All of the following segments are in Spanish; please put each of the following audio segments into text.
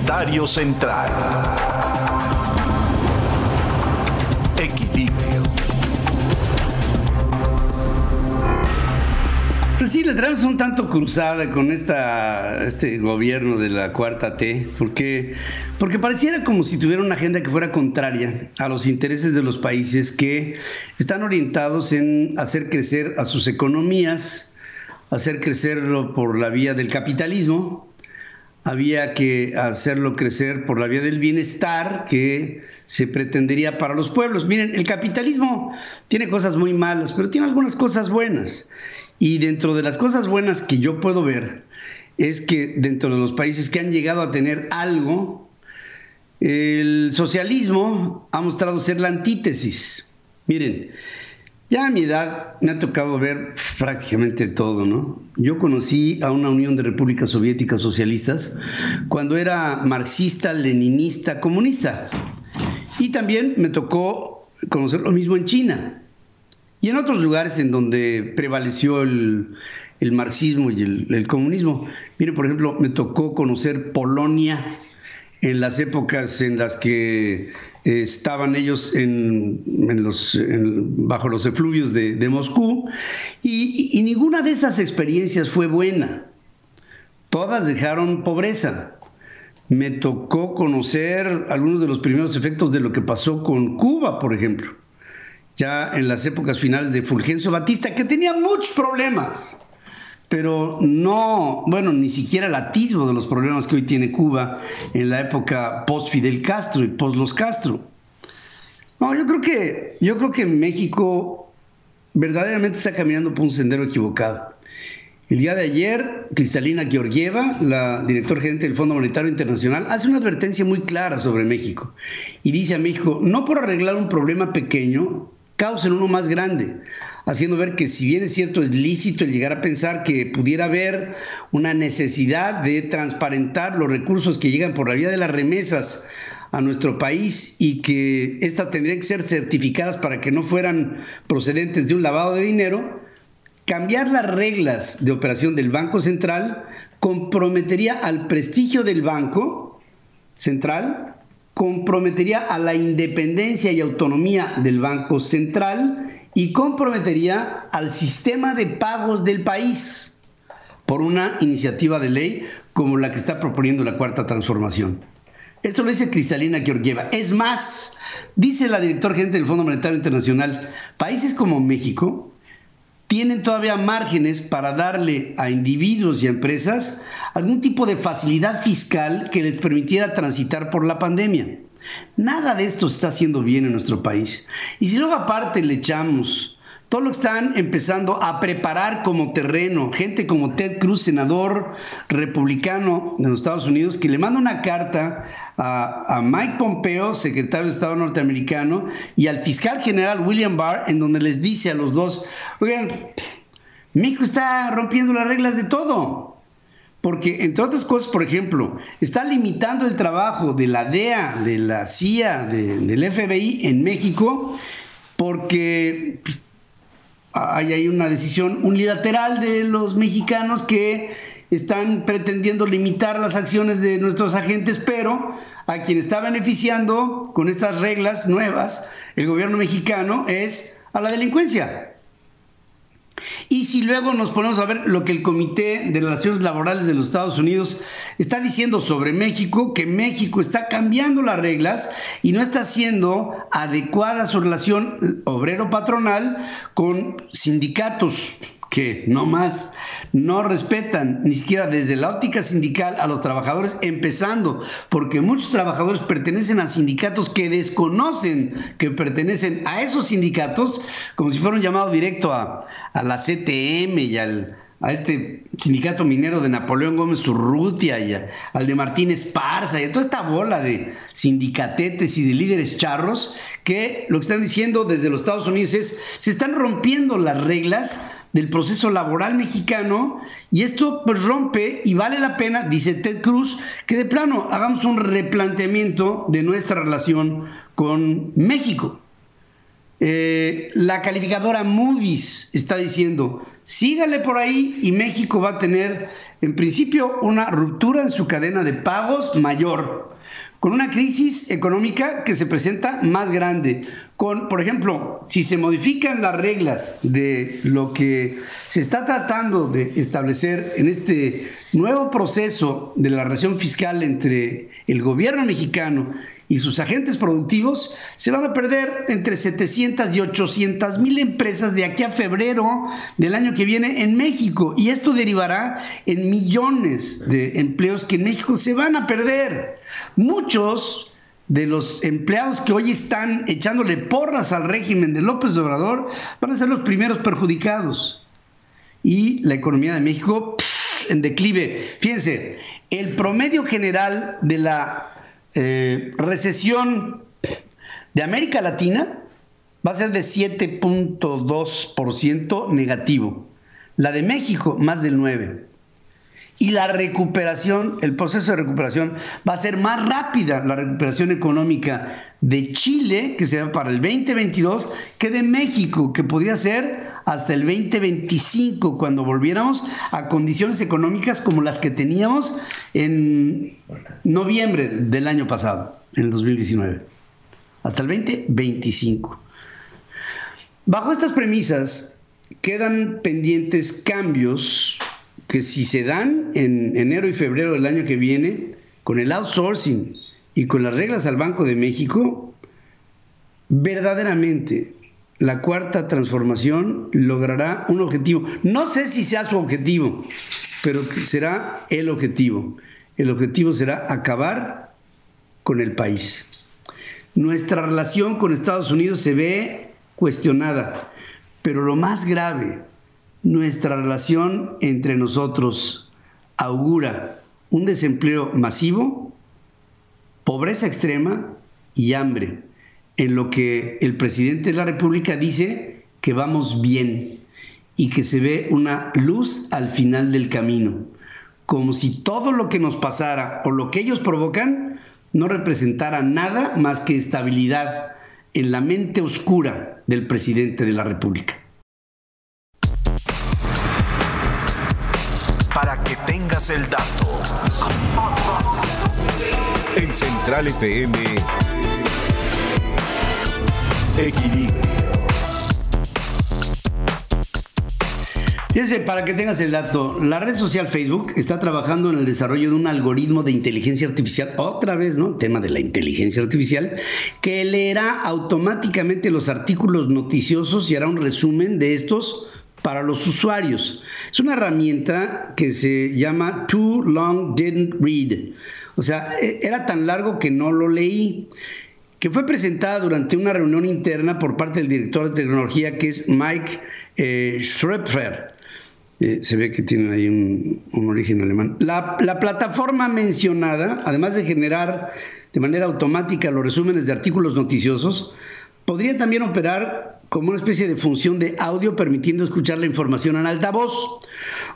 Comentario central. Equilibrio. Pues sí, le traemos un tanto cruzada con esta, este gobierno de la cuarta T, porque, porque pareciera como si tuviera una agenda que fuera contraria a los intereses de los países que están orientados en hacer crecer a sus economías, hacer crecerlo por la vía del capitalismo, había que hacerlo crecer por la vía del bienestar que se pretendería para los pueblos. Miren, el capitalismo tiene cosas muy malas, pero tiene algunas cosas buenas. Y dentro de las cosas buenas que yo puedo ver es que dentro de los países que han llegado a tener algo, el socialismo ha mostrado ser la antítesis. Miren, ya a mi edad me ha tocado ver prácticamente todo, ¿no? Yo conocí a una Unión de Repúblicas Soviéticas Socialistas cuando era marxista, leninista, comunista. Y también me tocó conocer lo mismo en China y en otros lugares en donde prevaleció el, marxismo y el, el comunismo. Miren, por ejemplo, me tocó conocer Polonia en las épocas en las que estaban ellos bajo los efluvios de, Moscú y, ninguna de esas experiencias fue buena. Todas dejaron pobreza. Me tocó conocer algunos de los primeros efectos de lo que pasó con Cuba, por ejemplo, ya en las épocas finales de Fulgencio Batista, que tenía muchos problemas pero no, bueno, ni siquiera el atisbo de los problemas que hoy tiene Cuba en la época post Fidel Castro y post los Castro. No, yo creo que, yo creo que México verdaderamente está caminando por un sendero equivocado. El día de ayer, Cristalina Georgieva, la directora gerente del Fondo Monetario Internacional, hace una advertencia muy clara sobre México y dice a México, no por arreglar un problema pequeño, causen uno más grande haciendo ver que si bien es cierto es lícito el llegar a pensar que pudiera haber una necesidad de transparentar los recursos que llegan por la vía de las remesas a nuestro país y que éstas tendrían que ser certificadas para que no fueran procedentes de un lavado de dinero, cambiar las reglas de operación del Banco Central comprometería al prestigio del Banco Central, comprometería a la independencia y autonomía del Banco Central y comprometería al sistema de pagos del país por una iniciativa de ley como la que está proponiendo la cuarta transformación. Esto lo dice Cristalina Georgieva. Es más, dice la directora gerente del Fondo Monetario Internacional, países como México tienen todavía márgenes para darle a individuos y a empresas algún tipo de facilidad fiscal que les permitiera transitar por la pandemia. Nada de esto está haciendo bien en nuestro país. Y si luego aparte le echamos todo lo que están empezando a preparar como terreno, gente como Ted Cruz, senador republicano de los Estados Unidos, que le manda una carta a, Mike Pompeo, secretario de Estado norteamericano, y al fiscal general William Barr, en donde les dice a los dos, oigan, México está rompiendo las reglas de todo. Porque, entre otras cosas, por ejemplo, está limitando el trabajo de la DEA, de la CIA, del FBI en México, porque pues, hay ahí una decisión unilateral de los mexicanos que están pretendiendo limitar las acciones de nuestros agentes, pero a quien está beneficiando con estas reglas nuevas el gobierno mexicano es a la delincuencia. Y si luego nos ponemos a ver lo que el Comité de Relaciones Laborales de los Estados Unidos está diciendo sobre México, que México está cambiando las reglas y no está haciendo adecuada su relación obrero-patronal con sindicatos que no más no respetan ni siquiera desde la óptica sindical a los trabajadores, empezando porque muchos trabajadores pertenecen a sindicatos que desconocen que pertenecen a esos sindicatos, como si fuera un llamado directo a, a la CTM y al, a este sindicato minero de Napoleón Gómez Urrutia y al de Martín Esparza y a toda esta bola de sindicatetes y de líderes charros que lo que están diciendo desde los Estados Unidos es se están rompiendo las reglas del proceso laboral mexicano y esto pues rompe y vale la pena, dice Ted Cruz, que de plano hagamos un replanteamiento de nuestra relación con México. Eh, la calificadora Moody's está diciendo, sígale por ahí y México va a tener en principio una ruptura en su cadena de pagos mayor, con una crisis económica que se presenta más grande, con, por ejemplo, si se modifican las reglas de lo que se está tratando de establecer en este nuevo proceso de la relación fiscal entre el gobierno mexicano y sus agentes productivos, se van a perder entre 700 y 800 mil empresas de aquí a febrero del año que viene en México. Y esto derivará en millones de empleos que en México se van a perder. Muchos de los empleados que hoy están echándole porras al régimen de López Obrador van a ser los primeros perjudicados. Y la economía de México en declive. Fíjense, el promedio general de la eh, recesión de América Latina va a ser de 7.2% negativo. La de México, más del 9%. Y la recuperación, el proceso de recuperación va a ser más rápida, la recuperación económica de Chile, que se va para el 2022, que de México, que podría ser hasta el 2025, cuando volviéramos a condiciones económicas como las que teníamos en noviembre del año pasado, en el 2019, hasta el 2025. Bajo estas premisas, quedan pendientes cambios que si se dan en enero y febrero del año que viene, con el outsourcing y con las reglas al Banco de México, verdaderamente la cuarta transformación logrará un objetivo. No sé si sea su objetivo, pero será el objetivo. El objetivo será acabar con el país. Nuestra relación con Estados Unidos se ve cuestionada, pero lo más grave, nuestra relación entre nosotros augura un desempleo masivo, pobreza extrema y hambre, en lo que el presidente de la República dice que vamos bien y que se ve una luz al final del camino, como si todo lo que nos pasara o lo que ellos provocan no representara nada más que estabilidad en la mente oscura del presidente de la República. Tengas el dato. En Central FM, Equilibrio. Fíjense, para que tengas el dato, la red social Facebook está trabajando en el desarrollo de un algoritmo de inteligencia artificial, otra vez, ¿no? tema de la inteligencia artificial, que leerá automáticamente los artículos noticiosos y hará un resumen de estos para los usuarios. Es una herramienta que se llama Too Long Didn't Read. O sea, e, era tan largo que no lo leí que fue presentada durante una reunión interna por parte del director de tecnología que es Mike eh, eh se ve que tiene ahí un, origen alemán. La, la, plataforma mencionada, además de generar de manera automática los resúmenes de artículos noticiosos, podría también operar como una especie de función de audio permitiendo escuchar la información en altavoz.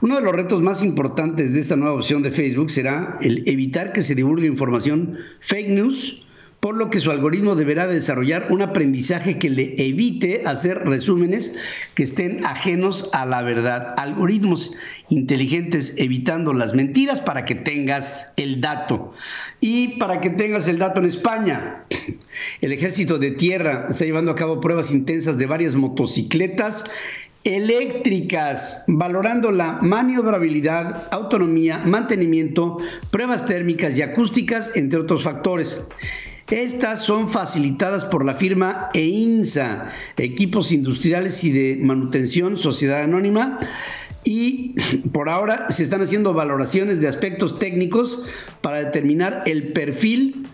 Uno de los retos más importantes de esta nueva opción de Facebook será el evitar que se divulgue información fake news por lo que su algoritmo deberá desarrollar un aprendizaje que le evite hacer resúmenes que estén ajenos a la verdad. Algoritmos inteligentes evitando las mentiras para que tengas el dato. Y para que tengas el dato en España, el ejército de tierra está llevando a cabo pruebas intensas de varias motocicletas eléctricas, valorando la maniobrabilidad, autonomía, mantenimiento, pruebas térmicas y acústicas, entre otros factores. Estas son facilitadas por la firma EINSA, Equipos Industriales y de Manutención, Sociedad Anónima, y por ahora se están haciendo valoraciones de aspectos técnicos para determinar el perfil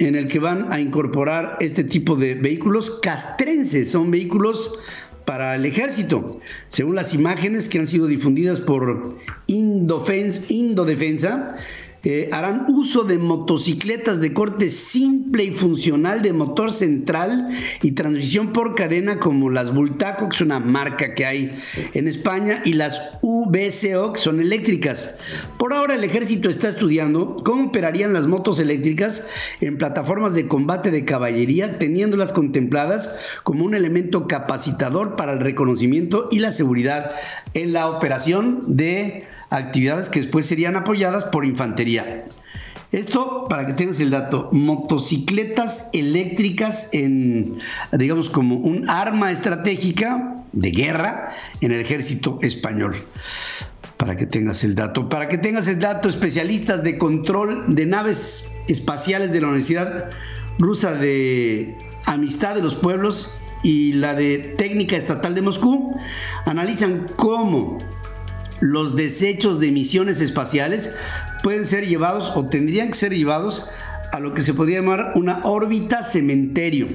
en el que van a incorporar este tipo de vehículos castrenses, son vehículos para el ejército. Según las imágenes que han sido difundidas por Indofensa, harán uso de motocicletas de corte simple y funcional de motor central y transmisión por cadena como las Bultaco, que es una marca que hay en España, y las VCO, que son eléctricas. Por ahora el ejército está estudiando cómo operarían las motos eléctricas en plataformas de combate de caballería, teniéndolas contempladas como un elemento capacitador para el reconocimiento y la seguridad en la operación de actividades que después serían apoyadas por infantería. Esto, para que tengas el dato, motocicletas eléctricas en, digamos, como un arma estratégica de guerra en el ejército español. Para que tengas el dato. Para que tengas el dato, especialistas de control de naves espaciales de la Universidad Rusa de Amistad de los Pueblos y la de Técnica Estatal de Moscú analizan cómo los desechos de misiones espaciales pueden ser llevados o tendrían que ser llevados a lo que se podría llamar una órbita cementerio.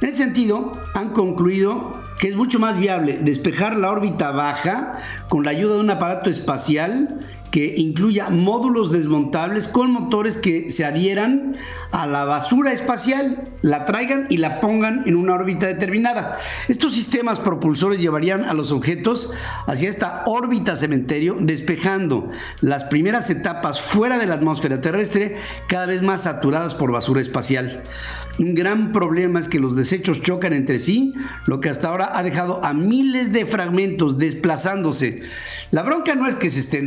En ese sentido, han concluido que es mucho más viable despejar la órbita baja con la ayuda de un aparato espacial que incluya módulos desmontables con motores que se adhieran a la basura espacial, la traigan y la pongan en una órbita determinada. Estos sistemas propulsores llevarían a los objetos hacia esta órbita cementerio, despejando las primeras etapas fuera de la atmósfera terrestre, cada vez más saturadas por basura espacial. Un gran problema es que los desechos chocan entre sí, lo que hasta ahora ha dejado a miles de fragmentos desplazándose. La bronca no es que se estén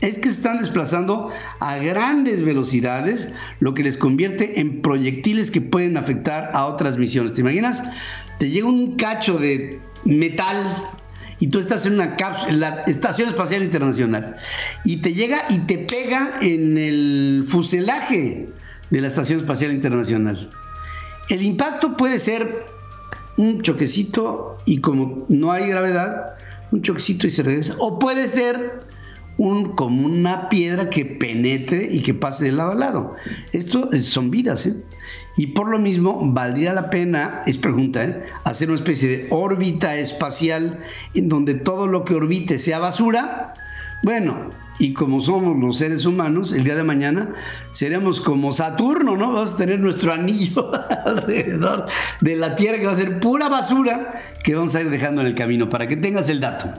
es que se están desplazando a grandes velocidades, lo que les convierte en proyectiles que pueden afectar a otras misiones. ¿Te imaginas? Te llega un cacho de metal y tú estás en una cápsula, en la Estación Espacial Internacional, y te llega y te pega en el fuselaje de la Estación Espacial Internacional. El impacto puede ser un choquecito y como no hay gravedad, un choquecito y se regresa. O puede ser un, como una piedra que penetre y que pase de lado a lado. Esto son vidas, ¿eh? Y por lo mismo, valdría la pena, es pregunta, ¿eh? hacer una especie de órbita espacial en donde todo lo que orbite sea basura. Bueno, y como somos los seres humanos, el día de mañana seremos como Saturno, ¿no? Vamos a tener nuestro anillo alrededor de la Tierra que va a ser pura basura que vamos a ir dejando en el camino, para que tengas el dato.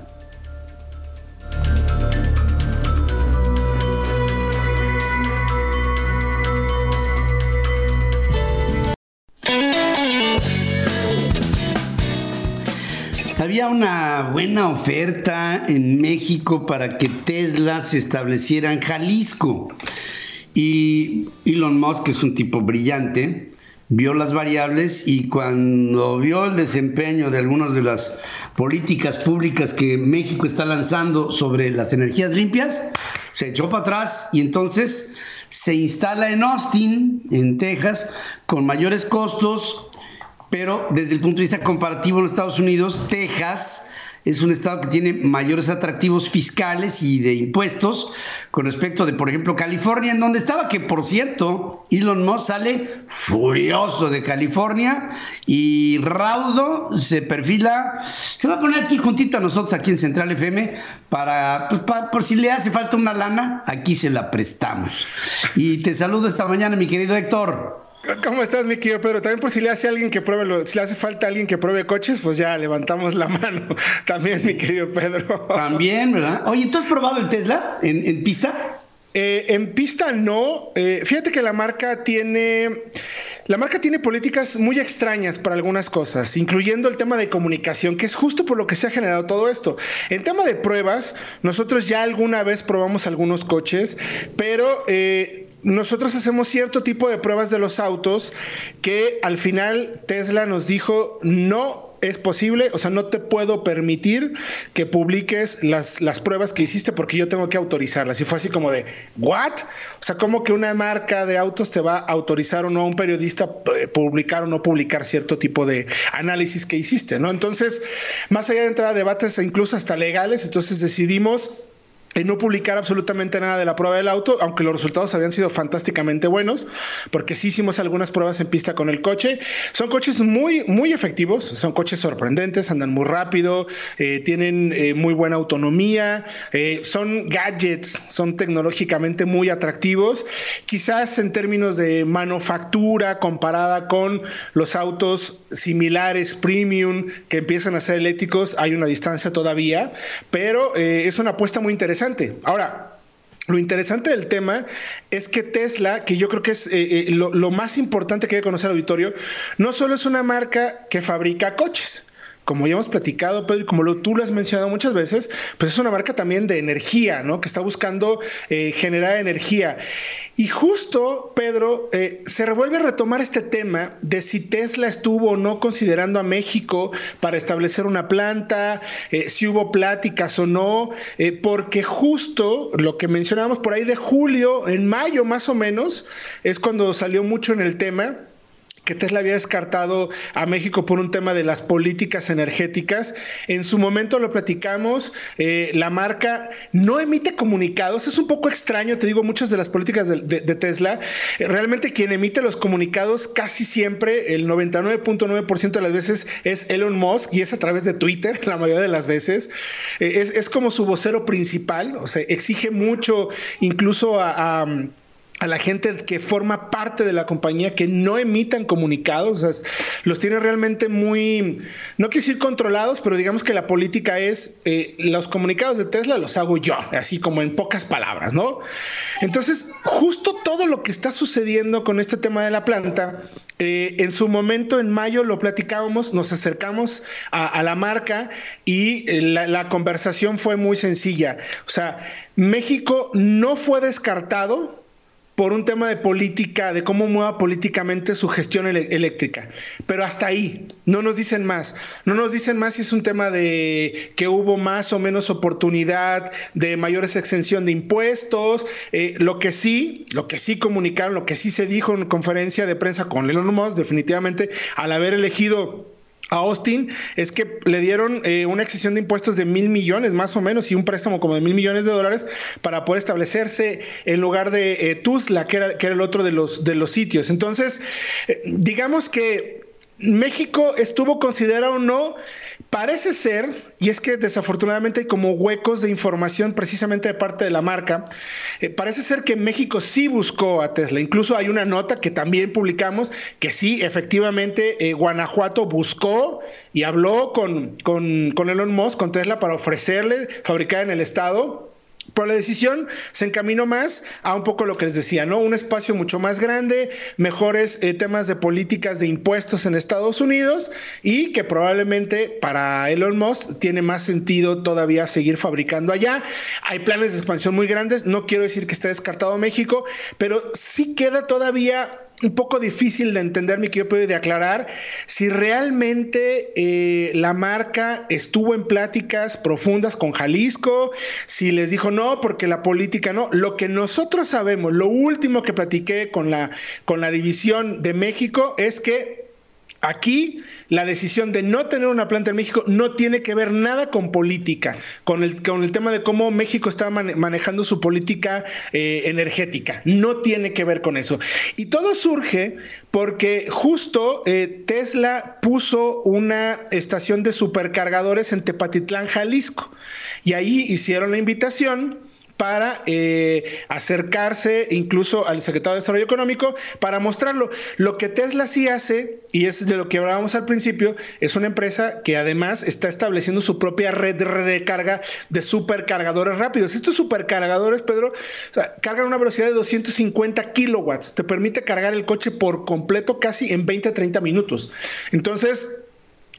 Había una buena oferta en México para que Tesla se estableciera en Jalisco. Y Elon Musk, que es un tipo brillante, vio las variables y cuando vio el desempeño de algunas de las políticas públicas que México está lanzando sobre las energías limpias, se echó para atrás y entonces se instala en Austin, en Texas, con mayores costos, pero desde el punto de vista comparativo en Estados Unidos, Texas es un estado que tiene mayores atractivos fiscales y de impuestos con respecto de, por ejemplo, California, en donde estaba, que por cierto, Elon Musk sale furioso de California y Raudo se perfila, se va a poner aquí juntito a nosotros, aquí en Central FM, para, pues, por si le hace falta una lana, aquí se la prestamos. Y te saludo esta mañana, mi querido Héctor. ¿Cómo estás, mi querido Pedro? También por si le hace alguien que pruebe, si le hace falta alguien que pruebe coches, pues ya levantamos la mano. También, mi querido Pedro. También, ¿verdad? Oye, ¿tú has probado el Tesla en, pista? Eh, en pista no. Eh, fíjate que la marca tiene. La marca tiene políticas muy extrañas para algunas cosas, incluyendo el tema de comunicación, que es justo por lo que se ha generado todo esto. En tema de pruebas, nosotros ya alguna vez probamos algunos coches, pero eh, nosotros hacemos cierto tipo de pruebas de los autos que al final Tesla nos dijo no es posible, o sea, no te puedo permitir que publiques las, las, pruebas que hiciste porque yo tengo que autorizarlas. Y fue así como de, ¿what? O sea, ¿cómo que una marca de autos te va a autorizar o no a un periodista eh, publicar o no publicar cierto tipo de análisis que hiciste, ¿no? Entonces, más allá de entrar a debates incluso hasta legales, entonces decidimos en no publicar absolutamente nada de la prueba del auto, aunque los resultados habían sido fantásticamente buenos, porque sí hicimos algunas pruebas en pista con el coche. Son coches muy, muy efectivos, son coches sorprendentes, andan muy rápido, eh, tienen eh, muy buena autonomía, eh, son gadgets, son tecnológicamente muy atractivos. Quizás en términos de manufactura comparada con los autos similares, premium, que empiezan a ser eléctricos, hay una distancia todavía, pero es una apuesta muy interesante Ahora, lo interesante del tema es que Tesla, que yo creo que es eh, eh, lo, lo, más importante que hay que conocer al auditorio, no solo es una marca que fabrica coches, como ya hemos platicado, Pedro, y como tú lo has mencionado muchas veces, pues es una marca también de energía, ¿no? Que está buscando eh, generar energía. Y justo, Pedro, eh, se revuelve a retomar este tema de si Tesla estuvo o no considerando a México para establecer una planta, eh, si hubo pláticas o no, porque justo lo que mencionábamos por ahí de julio, en mayo más o menos, es cuando salió mucho en el tema que Tesla había descartado a México por un tema de las políticas energéticas. En su momento lo platicamos, eh, la marca no emite comunicados, es un poco extraño, te digo, muchas de las políticas de, Tesla, eh, realmente quien emite los comunicados casi siempre, el 99.9% de las veces es Elon Musk y es a través de Twitter, la mayoría de las veces. Eh, es, como su vocero principal, o sea, exige mucho incluso a la gente que forma parte de la compañía que no emitan comunicados, o sea, los tiene realmente muy, no quiero decir controlados, pero digamos que la política es, eh, los comunicados de Tesla los hago yo, así como en pocas palabras, ¿no? Entonces, justo todo lo que está sucediendo con este tema de la planta, eh, en su momento, en mayo, lo platicábamos, nos acercamos a, la marca y eh, la conversación fue muy sencilla. O sea, México no fue descartado por un tema de política, de cómo mueva políticamente su gestión eléctrica. Pero hasta ahí, no nos dicen más. No nos dicen más si es un tema de que hubo más o menos oportunidad de mayores exención de impuestos. Eh, lo que sí, lo que sí comunicaron, lo que sí se dijo en conferencia de prensa con Elon Musk, definitivamente, al haber elegido a Austin es que le dieron eh, una excesión de impuestos de mil millones más o menos y un préstamo como de mil millones de dólares para poder establecerse en lugar de eh, Tuzla, que era, el otro de los, de los sitios. Entonces, eh, digamos que México estuvo considerado o no, parece ser, y es que desafortunadamente hay como huecos de información precisamente de parte de la marca, eh, parece ser que México sí buscó a Tesla. Incluso hay una nota que también publicamos que sí, efectivamente, eh, Guanajuato buscó y habló con, con, con Elon Musk, con Tesla, para ofrecerle fabricar en el estado por la decisión se encaminó más a un poco lo que les decía, ¿no? Un espacio mucho más grande, mejores eh, temas de políticas de impuestos en Estados Unidos y que probablemente para Elon Musk tiene más sentido todavía seguir fabricando allá. Hay planes de expansión muy grandes, no quiero decir que esté descartado México, pero sí queda todavía un poco difícil de entender, mi querido de aclarar si realmente eh, la marca estuvo en pláticas profundas con Jalisco, si les dijo no, porque la política no. Lo que nosotros sabemos, lo último que platiqué con la, con la división de México es que Aquí la decisión de no tener una planta en México no tiene que ver nada con política, con el, con el tema de cómo México está manejando su política eh, energética. No tiene que ver con eso. Y todo surge porque justo eh, Tesla puso una estación de supercargadores en Tepatitlán, Jalisco. Y ahí hicieron la invitación para eh, acercarse incluso al secretario de Desarrollo Económico para mostrarlo. Lo que Tesla sí hace, y es de lo que hablábamos al principio, es una empresa que además está estableciendo su propia red de recarga de supercargadores rápidos. Estos supercargadores, Pedro, cargan una velocidad de 250 kilowatts. Te permite cargar el coche por completo casi en 20 a 30 minutos. Entonces,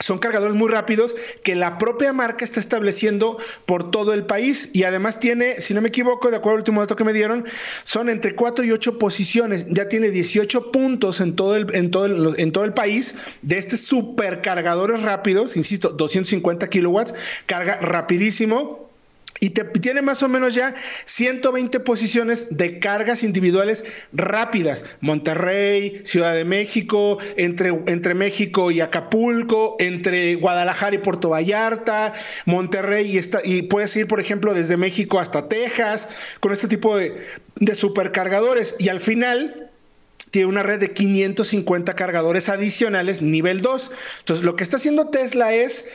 son cargadores muy rápidos que la propia marca está estableciendo por todo el país. Y además tiene, si no me equivoco, de acuerdo al último dato que me dieron, son entre 4 y 8 posiciones. Ya tiene 18 puntos en todo el, en todo el, en todo el país. De estos supercargadores rápidos, insisto, 250 kilowatts, carga rapidísimo y te tiene más o menos ya 120 posiciones de cargas individuales rápidas. Monterrey, Ciudad de México, entre, entre México y Acapulco, entre Guadalajara y Puerto Vallarta, Monterrey y, esta, y puedes ir, por ejemplo, desde México hasta Texas, con este tipo de, de supercargadores. Y al final, tiene una red de 550 cargadores adicionales nivel 2. Entonces, lo que está haciendo Tesla es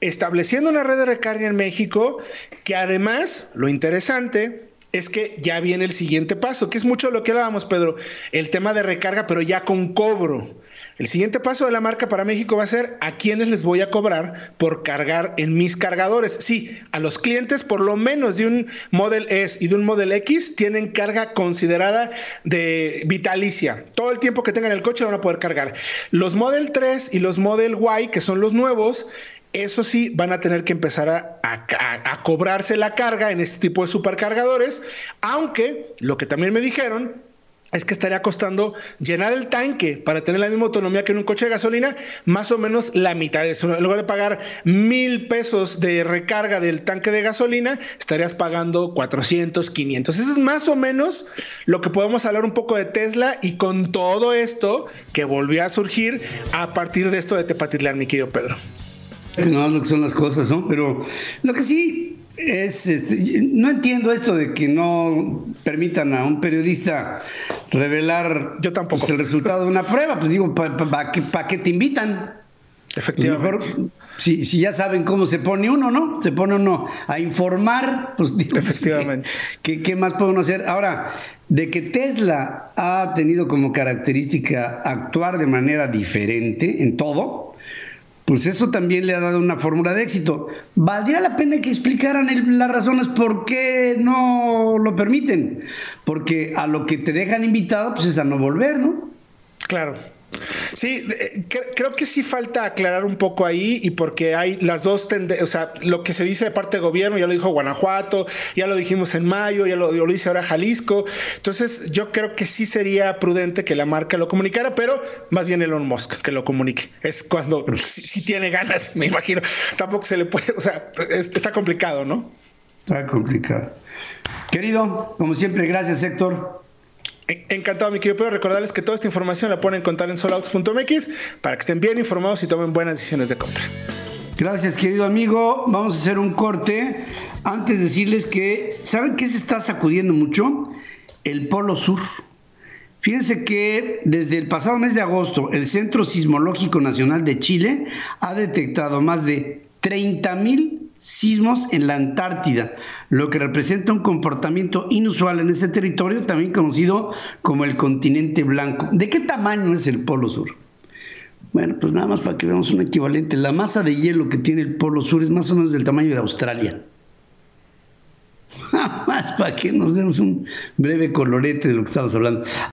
estableciendo una red de recarga en México que además, lo interesante es que ya viene el siguiente paso, que es mucho lo que hablábamos, Pedro, el tema de recarga, pero ya con cobro. El siguiente paso de la marca para México va a ser a quiénes les voy a cobrar por cargar en mis cargadores. Sí, a los clientes por lo menos de un Model S y de un Model X tienen carga considerada de vitalicia. Todo el tiempo que tengan el coche lo van a poder cargar. Los Model 3 y los Model Y, que son los nuevos, eso sí, van a tener que empezar a, cobrarse la carga en este tipo de supercargadores, aunque lo que también me dijeron es que estaría costando llenar el tanque para tener la misma autonomía que en un coche de gasolina, más o menos la mitad de eso. En lugar de pagar mil pesos de recarga del tanque de gasolina, estarías pagando 400, 500. Eso es más o menos lo que podemos hablar un poco de Tesla y con todo esto que volvió a surgir a partir de esto de Tepatitlán, mi querido Pedro. No, lo que son las cosas, ¿no? Pero lo que sí es, este, no entiendo esto de que no permitan a un periodista revelar Yo tampoco. Pues, el resultado de una prueba. Pues digo, ¿para qué, qué te invitan? Efectivamente. si, si, ya saben cómo se pone uno, ¿no? Se pone uno a informar, pues digo, Efectivamente. ¿qué, ¿Qué más podemos hacer? Ahora, de que Tesla ha tenido como característica actuar de manera diferente en todo, pues eso también le ha dado una fórmula de éxito. Valdría la pena que explicaran las razones por qué no lo permiten, porque a lo que te dejan invitado, pues es a no volver, ¿no? Claro. Sí, creo que sí falta aclarar un poco ahí y porque hay las dos tendencias, o sea, lo que se dice de parte del gobierno, ya lo dijo Guanajuato, ya lo dijimos en mayo, ya lo, dice ahora Jalisco, entonces yo creo que sí sería prudente que la marca lo comunicara, pero más bien Elon Musk que lo comunique, es cuando si, tiene ganas, me imagino, tampoco se le puede, o sea, está complicado, ¿no? Está complicado. Querido, como siempre, gracias Héctor. Encantado, mi querido Pedro. Recordarles que toda esta información la pueden encontrar en solouts.mx para que estén bien informados y tomen buenas decisiones de compra. Gracias, querido amigo. Vamos a hacer un corte. Antes de decirles que, ¿saben qué se está sacudiendo mucho? El Polo Sur. Fíjense que desde el pasado mes de agosto, el Centro Sismológico Nacional de Chile ha detectado más de 30 mil sismos en la Antártida, lo que representa un comportamiento inusual en ese territorio, también conocido como el continente blanco. ¿De qué tamaño es el Polo Sur? Bueno, pues nada más para que veamos un equivalente. La masa de hielo que tiene el Polo Sur es más o menos del tamaño de Australia. Nada más para que nos demos un breve colorete de lo que estamos hablando.